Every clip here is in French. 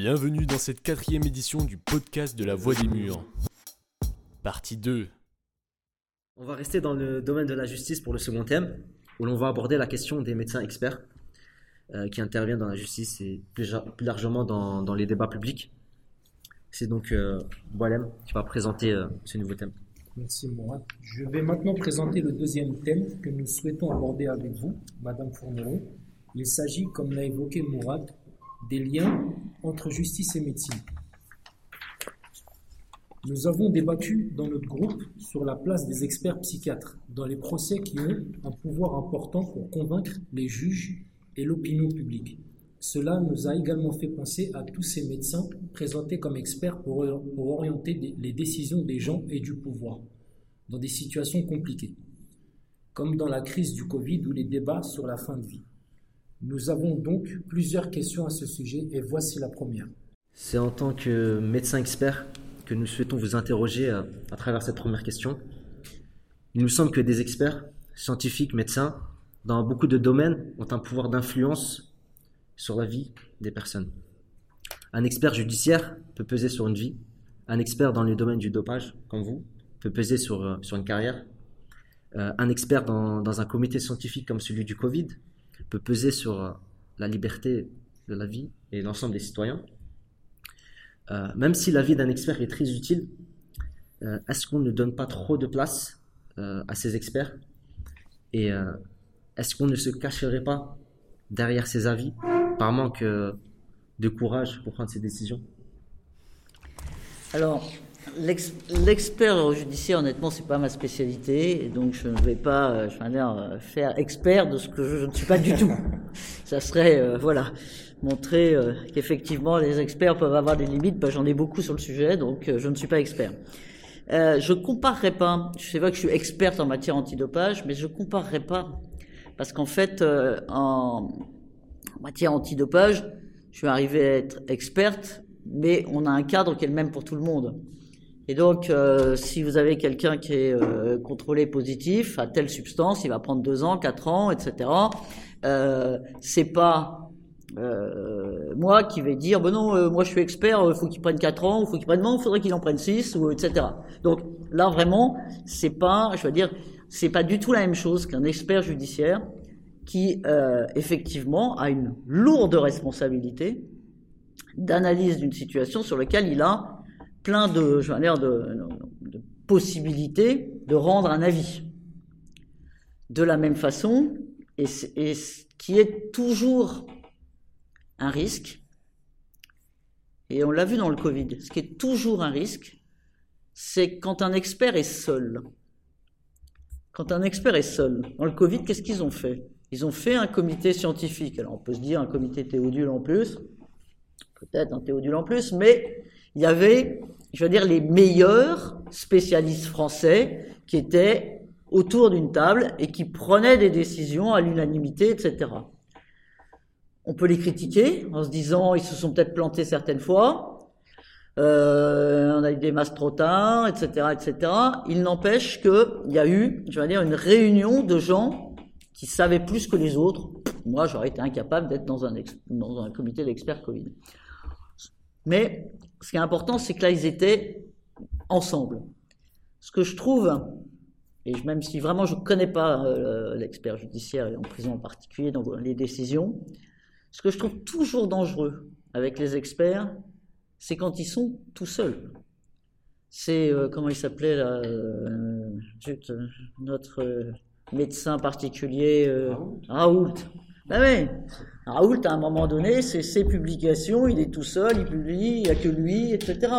Bienvenue dans cette quatrième édition du podcast de la Voix des Murs. Partie 2. On va rester dans le domaine de la justice pour le second thème, où l'on va aborder la question des médecins experts euh, qui interviennent dans la justice et plus, plus largement dans, dans, les débats publics. C'est donc euh, Boalem qui va présenter euh, ce nouveau thème. Merci Mourad. Je vais maintenant présenter le deuxième thème que nous souhaitons aborder avec vous, Madame Fournereau. Il s'agit, comme l'a évoqué Mourad, des liens entre justice et médecine. Nous avons débattu dans notre groupe sur la place des experts psychiatres dans les procès qui ont un pouvoir important pour convaincre les juges et l'opinion publique. Cela nous a également fait penser à tous ces médecins présentés comme experts pour, orienter les décisions des gens et du pouvoir dans des situations compliquées, comme dans la crise du Covid ou les débats sur la fin de vie. Nous avons donc plusieurs questions à ce sujet et voici la première. C'est en tant que médecin expert que nous souhaitons vous interroger à, travers cette première question. Il nous semble que des experts, scientifiques, médecins, dans beaucoup de domaines, ont un pouvoir d'influence sur la vie des personnes. Un expert judiciaire peut peser sur une vie. Un expert dans le domaine du dopage, comme vous, peut peser sur, euh, une carrière. Euh, un expert dans un comité scientifique comme celui du Covid peut peser sur euh, la liberté de la vie et l'ensemble des citoyens. Euh, même si l'avis d'un expert est très utile, euh, est-ce qu'on ne donne pas trop de place à ces experts? Et est-ce qu'on ne se cacherait pas derrière ces avis par manque de courage pour prendre ces décisions? Alors, L'expert judiciaire, honnêtement, c'est pas ma spécialité, et donc je ne vais pas, euh, je vais dire, euh, faire expert de ce que je, ne suis pas du tout. Ça serait, euh, voilà, montrer euh, qu'effectivement les experts peuvent avoir des limites. Ben, J'en ai beaucoup sur le sujet, donc je ne suis pas expert. Je comparerai pas. Je sais pas que je suis experte en matière antidopage, mais je comparerai pas parce qu'en fait, en, en matière antidopage, je suis arrivé à être experte, mais on a un cadre qui est le même pour tout le monde. Et donc, euh, si vous avez quelqu'un qui est euh, contrôlé positif à telle substance, il va prendre deux ans, quatre ans, etc. Euh, c'est pas euh, moi qui vais dire, ben non, moi je suis expert, il faut qu'il prenne quatre ans, faut qu'il prenne non, faudrait qu'il en prenne six, ou etc. Donc là vraiment, c'est pas, je veux dire, c'est pas du tout la même chose qu'un expert judiciaire qui effectivement a une lourde responsabilité d'analyse d'une situation sur laquelle il a plein de, je de, possibilités de rendre un avis. De la même façon, et, et ce qui est toujours un risque, et on l'a vu dans le Covid, ce qui est toujours un risque, c'est quand un expert est seul. Quand un expert est seul. Dans le Covid, qu'est-ce qu'ils ont fait? Ils ont fait un comité scientifique. Alors on peut se dire un comité théodule en plus, peut-être un théodule en plus, mais il y avait je veux dire, les meilleurs spécialistes français qui étaient autour d'une table et qui prenaient des décisions à l'unanimité, etc. On peut les critiquer en se disant ils se sont peut-être plantés certaines fois, euh, on a eu des masses trop tard, etc., etc. Il n'empêche qu'il y a eu, je veux dire, une réunion de gens qui savaient plus que les autres. Moi, j'aurais été incapable d'être dans un, dans un comité d'experts Covid. Mais ce qui est important, c'est que là, ils étaient ensemble. Ce que je trouve, et même si vraiment je ne connais pas euh, l'expert judiciaire et en prison en particulier dans les décisions, ce que je trouve toujours dangereux avec les experts, c'est quand ils sont tout seuls. C'est, euh, comment il s'appelait là, euh, notre médecin particulier, Raoult. Ben oui, Raoult, à un moment donné, c'est ses publications, il est tout seul, il publie, il n'y a que lui, etc.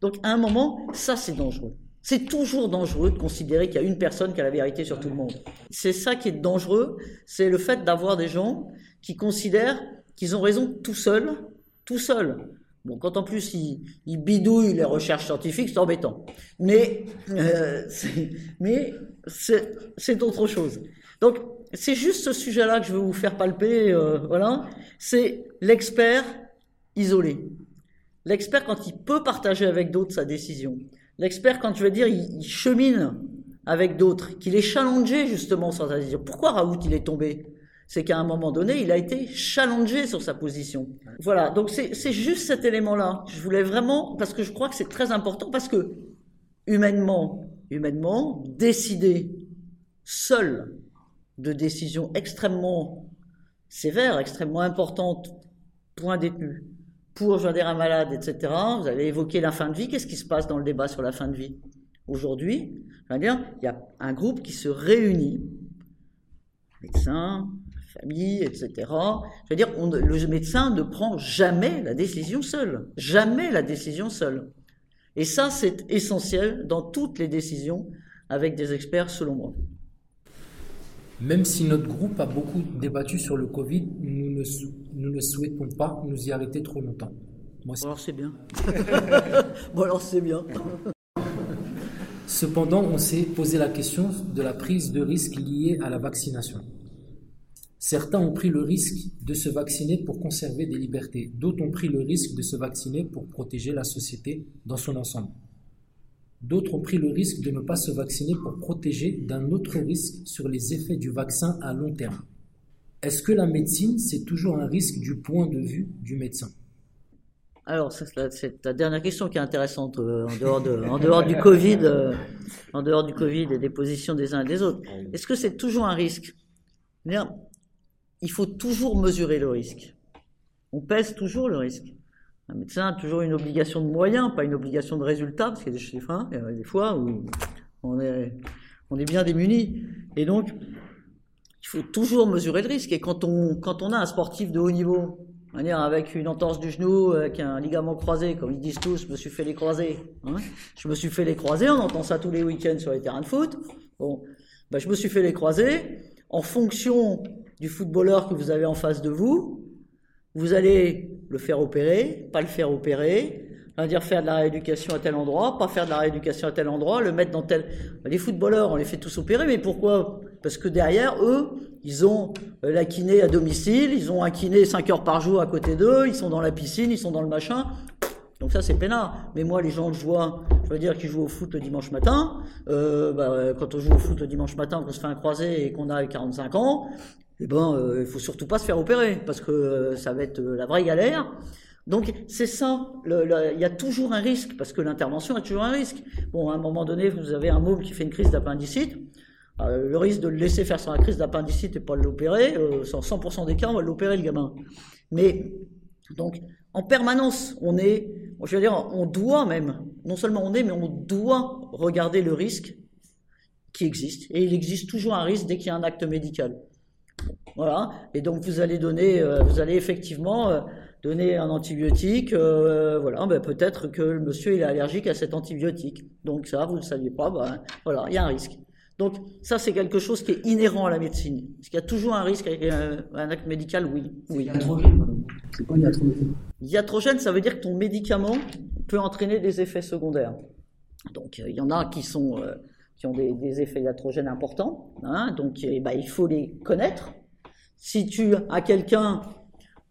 Donc, à un moment, ça, c'est dangereux. C'est toujours dangereux de considérer qu'il y a une personne qui a la vérité sur tout le monde. C'est ça qui est dangereux, c'est le fait d'avoir des gens qui considèrent qu'ils ont raison tout seuls, tout seuls. Bon, quand en plus ils, ils bidouillent les recherches scientifiques, c'est embêtant. Mais, euh, mais c'est autre chose. Donc, c'est juste ce sujet-là que je veux vous faire palper, euh, voilà. C'est l'expert isolé. L'expert quand il peut partager avec d'autres sa décision. L'expert quand je veux dire il, chemine avec d'autres, qu'il est challengé justement sur sa décision. Pourquoi Raoult il est tombé? C'est qu'à un moment donné, il a été challengé sur sa position. Voilà, donc c'est juste cet élément-là. Je voulais vraiment, parce que je crois que c'est très important, parce que humainement, humainement, décider seul de décisions extrêmement sévères, extrêmement importantes pour un détenu, pour dire, un malade, etc. Vous avez évoqué la fin de vie. Qu'est-ce qui se passe dans le débat sur la fin de vie Aujourd'hui, il y a un groupe qui se réunit, médecins, famille, etc. Je veux dire, le médecin ne prend jamais la décision seul, jamais la décision seule. Et ça, c'est essentiel dans toutes les décisions avec des experts, selon moi. Même si notre groupe a beaucoup débattu sur le Covid, nous ne, nous ne souhaitons pas nous y arrêter trop longtemps. Moi, alors c'est bien. bon alors c'est bien. Cependant, on s'est posé la question de la prise de risque liée à la vaccination. Certains ont pris le risque de se vacciner pour conserver des libertés, d'autres ont pris le risque de se vacciner pour protéger la société dans son ensemble. D'autres ont pris le risque de ne pas se vacciner pour protéger d'un autre risque sur les effets du vaccin à long terme. Est-ce que la médecine, c'est toujours un risque du point de vue du médecin? Alors, c'est la dernière question qui est intéressante euh, en dehors, Covid, euh, en dehors du Covid et des positions des uns et des autres. Est-ce que c'est toujours un risque? Il faut toujours mesurer le risque. On pèse toujours le risque. Un médecin a toujours une obligation de moyens, pas une obligation de résultat, parce qu'il y a des chiffres, hein, des fois où on est, on est bien démuni. Et donc, il faut toujours mesurer le risque. Et quand on, quand on a un sportif de haut niveau, avec une entorse du genou, avec un ligament croisé, comme ils disent tous, je me suis fait les croisés. Hein. je me suis fait les croisés, on entend ça tous les week-ends sur les terrains de foot. Bon, ben, je me suis fait les croisés. En fonction du footballeur que vous avez en face de vous, vous allez le faire opérer, pas le faire opérer, dire faire de la rééducation à tel endroit, pas faire de la rééducation à tel endroit, le mettre dans tel. Les footballeurs, on les fait tous opérer, mais pourquoi? Parce que derrière eux, ils ont euh, la kiné à domicile, ils ont un kiné 5 heures par jour à côté d'eux, ils sont dans la piscine, ils sont dans le machin. Donc ça c'est peinard. Mais moi les gens que je vois, je veux dire qui jouent au foot le dimanche matin, euh, bah, quand on joue au foot le dimanche matin, qu'on se fait un croisé et qu'on a 45 ans, eh ben, euh, il faut surtout pas se faire opérer parce que euh, ça va être euh, la vraie galère. Donc c'est ça, il y a toujours un risque parce que l'intervention a toujours un risque. Bon, à un moment donné, vous avez un môme qui fait une crise d'appendicite. le risque de le laisser faire sa crise d'appendicite et pas l'opérer, sans 100% des cas, on va l'opérer le gamin. Mais donc en permanence, on est, je veux dire, on doit même, non seulement on est, mais on doit regarder le risque qui existe. Et il existe toujours un risque dès qu'il y a un acte médical. Voilà. Et donc vous allez donner, euh, vous allez effectivement euh, donner un antibiotique. Euh, voilà. Ben, peut-être que le monsieur il est allergique à cet antibiotique. Donc ça, vous ne le saviez pas. Ben, voilà, il y a un risque. Donc ça, c'est quelque chose qui est inhérent à la médecine. Est-ce qu'il y a toujours un risque avec un, acte médical Oui. Oui. C'est quoi iatrogène? Iatrogène, ça veut dire que ton médicament peut entraîner des effets secondaires. Donc il y en a qui sont qui ont des, effets iatrogènes importants. Hein, donc eh ben, il faut les connaître. Si tu as quelqu'un,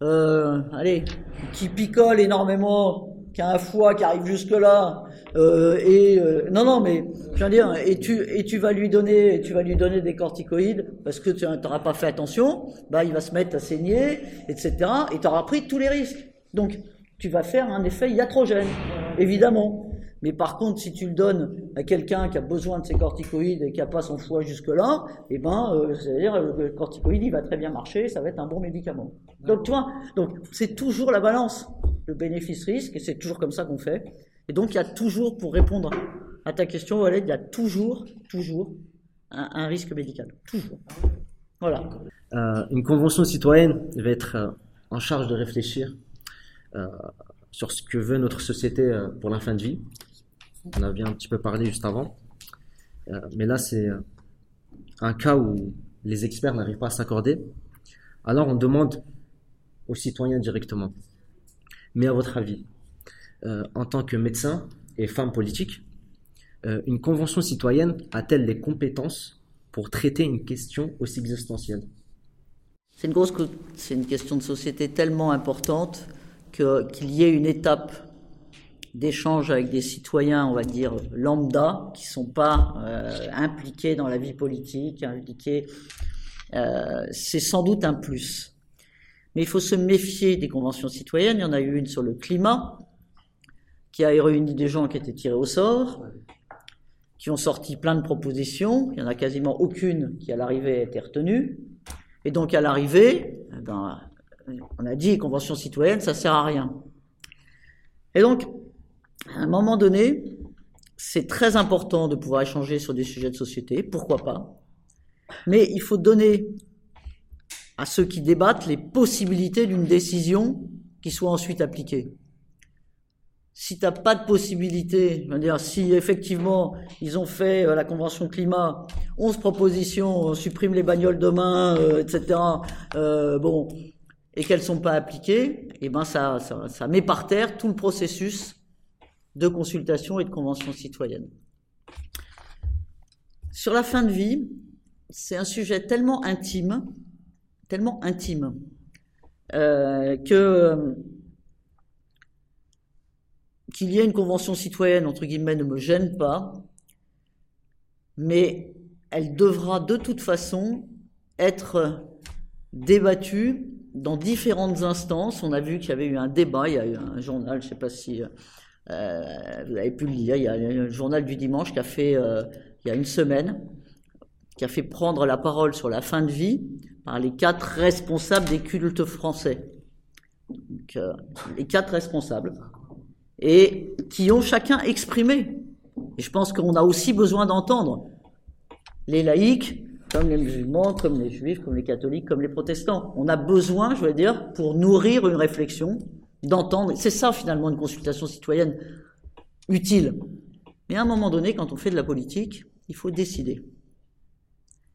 euh, allez, qui picole énormément, qui a un foie qui arrive jusque là, euh, et euh, non non mais je veux dire, et tu et tu vas lui donner, tu vas lui donner des corticoïdes parce que tu n'auras pas fait attention, bah il va se mettre à saigner, etc. Et tu auras pris tous les risques. Donc tu vas faire un effet iatrogène, évidemment. Mais par contre, si tu le donnes à quelqu'un qui a besoin de ses corticoïdes et qui n'a pas son foie jusque-là, eh ben, euh, c'est-à-dire le corticoïde, il va très bien marcher, ça va être un bon médicament. Donc, tu vois, donc c'est toujours la balance, le bénéfice-risque, et c'est toujours comme ça qu'on fait. Et donc, il y a toujours, pour répondre à ta question, Walid, il y a toujours, toujours un, risque médical. Toujours. Voilà. Euh, une convention citoyenne va être euh, en charge de réfléchir sur ce que veut notre société pour la fin de vie. On avait un petit peu parlé juste avant. Euh, mais là, c'est euh, un cas où les experts n'arrivent pas à s'accorder. Alors, on demande aux citoyens directement. Mais à votre avis, euh, en tant que médecin et femme politique, une convention citoyenne a-t-elle les compétences pour traiter une question aussi existentielle? C'est une grosse, c'est une question de société tellement importante qu'il y ait une étape d'échanges avec des citoyens, on va dire, lambda, qui sont pas euh, impliqués dans la vie politique, impliqués euh, c'est sans doute un plus. Mais il faut se méfier des conventions citoyennes. Il y en a eu une sur le climat, qui a réuni des gens qui étaient tirés au sort, qui ont sorti plein de propositions. Il n'y en a quasiment aucune qui, à l'arrivée, a été retenue. Et donc, à l'arrivée, eh ben, on a dit convention citoyenne, ça sert à rien. Et donc, à un moment donné, c'est très important de pouvoir échanger sur des sujets de société, pourquoi pas. Mais il faut donner à ceux qui débattent les possibilités d'une décision qui soit ensuite appliquée. Si tu n'as pas de possibilité, dire, si effectivement ils ont fait euh, la convention climat, 11 propositions, on supprime les bagnoles demain, euh, etc. Euh, bon, et qu'elles sont pas appliquées, et eh ben ça, ça met par terre tout le processus de consultation et de convention citoyenne. Sur la fin de vie, c'est un sujet tellement intime, tellement intime, euh, que qu'il y ait une convention citoyenne, entre guillemets, ne me gêne pas, mais elle devra de toute façon être débattue dans différentes instances. On a vu qu'il y avait eu un débat, il y a eu un journal, je ne sais pas si euh, vous avez pu lire, il y a un journal du dimanche qui a fait, euh, il y a une semaine, qui a fait prendre la parole sur la fin de vie par les quatre responsables des cultes français. Euh, les quatre responsables et qui ont chacun exprimé. Et je pense qu'on a aussi besoin d'entendre les laïcs, comme les musulmans, comme les juifs, comme les catholiques, comme les protestants. On a besoin, je veux dire, pour nourrir une réflexion, d'entendre. C'est ça finalement une consultation citoyenne utile. Mais à un moment donné, quand on fait de la politique, il faut décider.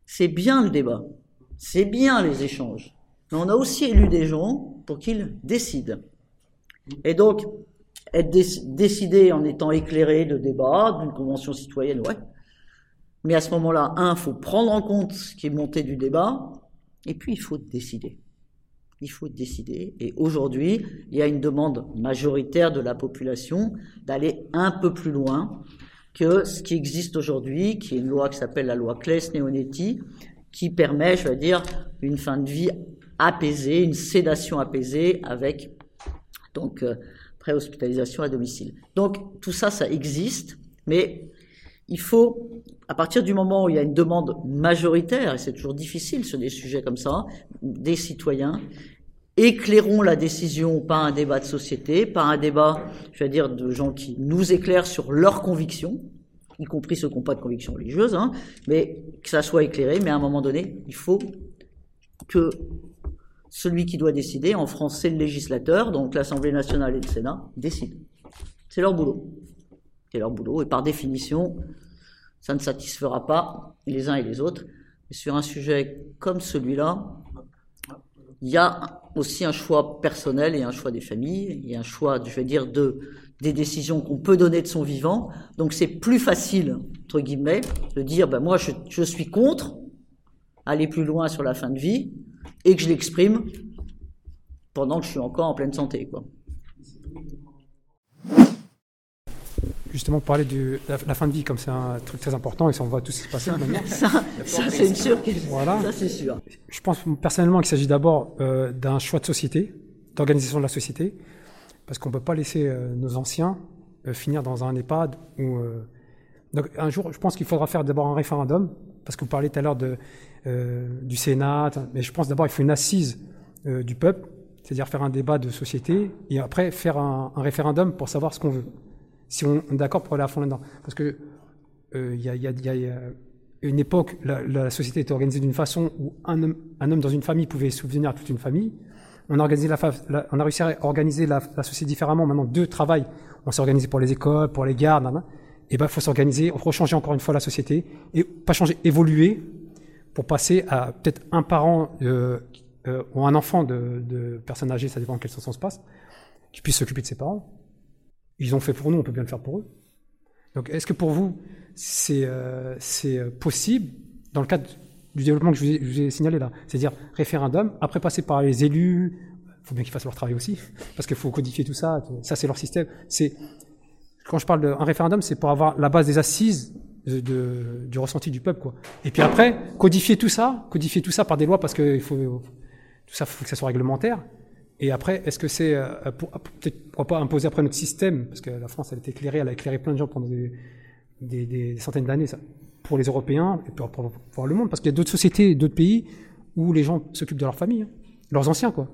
C'est bien le débat, c'est bien les échanges, mais on a aussi élu des gens pour qu'ils décident. Et donc, être décidé en étant éclairé de débat, d'une convention citoyenne, ouais. Mais à ce moment-là, un, faut prendre en compte ce qui est monté du débat, et puis il faut décider. Il faut décider. Et aujourd'hui, il y a une demande majoritaire de la population d'aller un peu plus loin que ce qui existe aujourd'hui, qui est une loi qui s'appelle la loi Claes-Neonetti, qui permet, je veux dire, une fin de vie apaisée, une sédation apaisée avec donc euh, hospitalisation à domicile. Donc tout ça, ça existe, mais il faut, à partir du moment où il y a une demande majoritaire, et c'est toujours difficile sur des sujets comme ça, des citoyens, éclairons la décision par un débat de société, par un débat, je veux dire, de gens qui nous éclairent sur leurs convictions, y compris ceux qui n'ont pas de convictions religieuses, hein, mais que ça soit éclairé, mais à un moment donné, il faut que celui qui doit décider, en France, c'est le législateur, donc l'Assemblée nationale et le Sénat, décident. C'est leur boulot. C'est leur boulot. Et par définition, ça ne satisfera pas les uns et les autres. Et sur un sujet comme celui-là, il y a aussi un choix personnel et un choix des familles. Il y a un choix, je vais dire, de, des décisions qu'on peut donner de son vivant. Donc c'est plus facile, entre guillemets, de dire, ben moi je, je suis contre aller plus loin sur la fin de vie, et que je l'exprime pendant que je suis encore en pleine santé. Quoi. Justement, parler de la, fin de vie, comme c'est un truc très important, et ça, on voit tout ce qui se passe maintenant. ça, c'est une sûr. Voilà. Ça, c'est sûr. Je pense personnellement qu'il s'agit d'abord euh, d'un choix de société, d'organisation de la société, parce qu'on ne peut pas laisser euh, nos anciens euh, finir dans un EHPAD donc, un jour, je pense qu'il faudra faire d'abord un référendum, parce que vous parlez tout à l'heure de du Sénat. Mais je pense d'abord il faut une assise du peuple, c'est-à-dire faire un débat de société et après faire un, référendum pour savoir ce qu'on veut. Si on est d'accord pour aller à fond là-dedans. Parce que il y, a, une époque, la, société était organisée d'une façon où un homme, un homme dans une famille pouvait souvenir toute une famille. On a, organisé la, réussi à organiser la, société différemment. Maintenant, deux travaillent. On s'est organisé pour les écoles, pour les gardes. Et ben, il faut s'organiser. Il faut changer encore une fois la société et pas changer, évoluer pour passer à peut-être un parent euh, euh, ou un enfant de, personnes âgées, ça dépend en quel sens on se passe, qui puisse s'occuper de ses parents. Ils ont fait pour nous, on peut bien le faire pour eux. Donc est-ce que pour vous, c'est euh, possible, dans le cadre du développement que je vous ai, signalé là, c'est-à-dire référendum, après passer par les élus, il faut bien qu'ils fassent leur travail aussi, parce qu'il faut codifier tout ça, ça c'est leur système. C'est Quand je parle d'un référendum, c'est pour avoir la base des assises du ressenti du peuple, quoi. Et puis après, codifier tout ça, codifier tout ça par des lois parce que faut, tout ça, faut que ça soit réglementaire. Et après, est-ce que c'est euh, pour- peut-être pourquoi pas imposer après notre système, parce que la France, elle est éclairée, elle a éclairé plein de gens pendant des, des, des centaines d'années, ça, pour les Européens et pour, pour, pour le monde, parce qu'il y a d'autres sociétés, d'autres pays où les gens s'occupent de leur famille, hein. leurs anciens, quoi.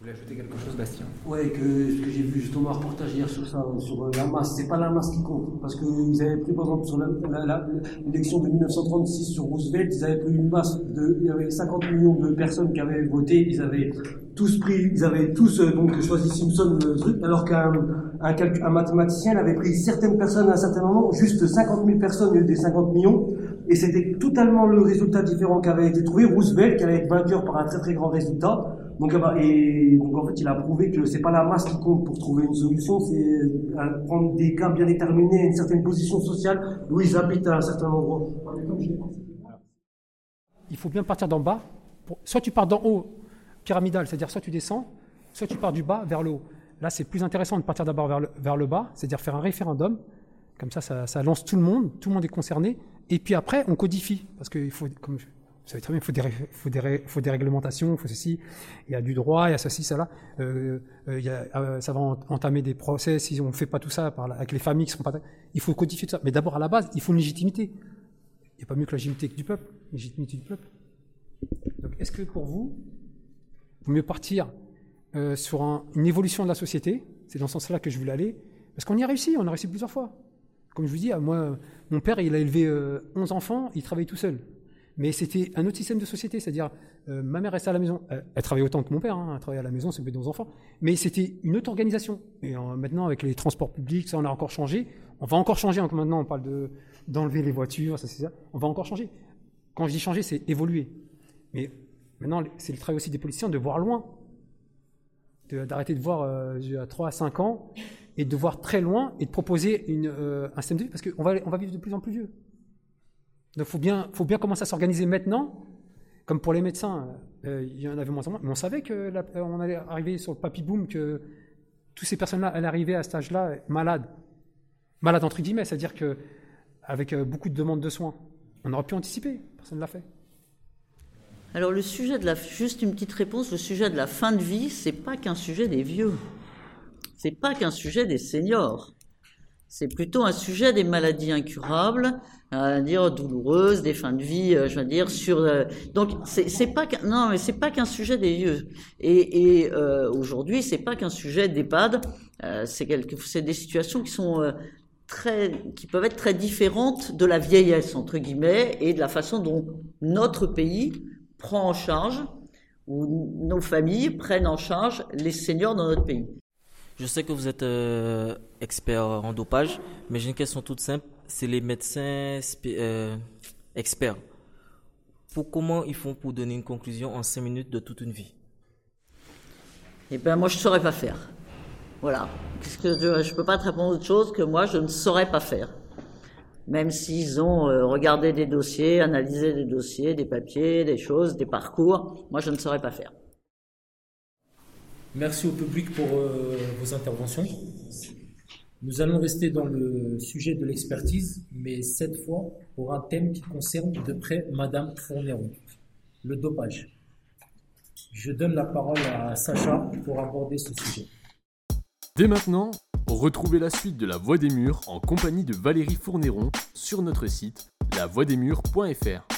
Vous voulez ajouter quelque chose, Bastien? Ouais, que ce que j'ai vu justement un reportage hier sur ça, sur euh, la masse, c'est pas la masse qui compte. Parce qu'ils avaient pris, par exemple, sur la- la- la- l'élection de 1936 sur Roosevelt, ils avaient pris une masse de, il y avait 50 millions de personnes qui avaient voté, ils avaient tous pris, ils avaient tous euh, donc choisi Simpson truc, alors qu'un un, mathématicien il avait pris certaines personnes à un certain moment, juste 50 000 personnes au lieu des 50 millions, et c'était totalement le résultat différent qui avait été trouvé. Roosevelt, qui allait être vainqueur par un très très grand résultat. Donc, ah bah, et donc en fait, il a prouvé que c'est pas la masse qui compte pour trouver une solution, c'est euh, prendre des cas bien déterminés, une certaine position sociale, où ils habitent à un certain endroit. il faut bien partir d'en bas. Soit tu pars d'en haut, pyramidal, c'est-à-dire soit tu descends, soit tu pars du bas vers le haut. Là, c'est plus intéressant de partir d'abord vers le, vers le bas, c'est-à-dire faire un référendum. Comme ça, ça, lance tout le monde, tout le monde est concerné. Et puis après, on codifie. Parce qu'il faut, comme vous savez très bien, il faut des, faut des, faut des réglementations, il faut ceci. Il y a du droit, il y a ceci, ça là. Euh, euh, a, euh, ça va en- entamer des procès si on ne fait pas tout ça avec les familles qui sont pas. Il faut codifier tout ça. Mais d'abord, à la base, il faut une légitimité. Il n'y a pas mieux que la légitimité du peuple. Légitimité du peuple. Donc, est-ce que pour vous, vaut mieux partir euh, sur un- une évolution de la société C'est dans ce sens-là que je voulais aller. Parce qu'on y a réussi, on a réussi plusieurs fois. Comme je vous dis, ah, moi, mon père, il a élevé euh, 11 enfants, il travaillait tout seul. Mais c'était un autre système de société, c'est-à-dire, euh, ma mère restait à la maison. Elle, elle travaillait autant que mon père, hein, elle travaillait à la maison, s'occupait de 11 enfants. Mais c'était une autre organisation. Et euh, maintenant, avec les transports publics, ça, on a encore changé. On va encore changer. hein, maintenant, on parle de d'enlever les voitures, ça, c'est ça. On va encore changer. Quand je dis changer, c'est évoluer. Mais maintenant, c'est le travail aussi des politiciens de voir loin, d'arrêter de voir euh, à 3 à 5 ans et de voir très loin et de proposer euh, un système de vie parce qu'on va, on va vivre de plus en plus vieux. Donc il faut bien, faut bien commencer à s'organiser maintenant. Comme pour les médecins, euh, il y en avait moins en moins, mais on savait que la- euh, on allait arriver sur le papy boom, que toutes ces personnes-là allaient arriver à cet âge-là malades. Malades entre guillemets, c'est-à-dire que avec euh, beaucoup de demandes de soins. On aurait pu anticiper, personne ne l'a fait. Alors le sujet de la, juste une petite réponse, le sujet de la fin de vie, c'est pas qu'un sujet des vieux, c'est pas qu'un sujet des seniors, c'est plutôt un sujet des maladies incurables, à dire douloureuses, des fins de vie, euh, je veux dire sur. euh, donc c'est pas qu'un, non mais c'est pas qu'un sujet des vieux. Et, euh, aujourd'hui c'est pas qu'un sujet d'EHPAD, euh, c'est c'est des situations qui sont très, qui peuvent être très différentes de la vieillesse entre guillemets et de la façon dont notre pays prend en charge ou nos familles prennent en charge les seniors dans notre pays. Je sais que vous êtes euh, expert en dopage, mais j'ai une question toute simple. C'est les médecins euh, experts. Pour comment ils font pour donner une conclusion en 5 minutes de toute une vie? Eh ben moi je saurais pas faire. Voilà. Que je, je peux pas te répondre autre chose que moi je ne saurais pas faire. Même s'ils ont euh, regardé des dossiers, analysé des dossiers, des papiers, des choses, des parcours, moi je ne saurais pas faire. Merci au public pour euh, vos interventions. Nous allons rester dans le sujet de l'expertise, mais cette fois pour un thème qui concerne de près Madame Fourneron, le dopage. Je donne la parole à Sacha pour aborder ce sujet. Dès maintenant, retrouvez la suite de La Voix des Murs en compagnie de Valérie Fournéron sur notre site lavoidesmurs.fr.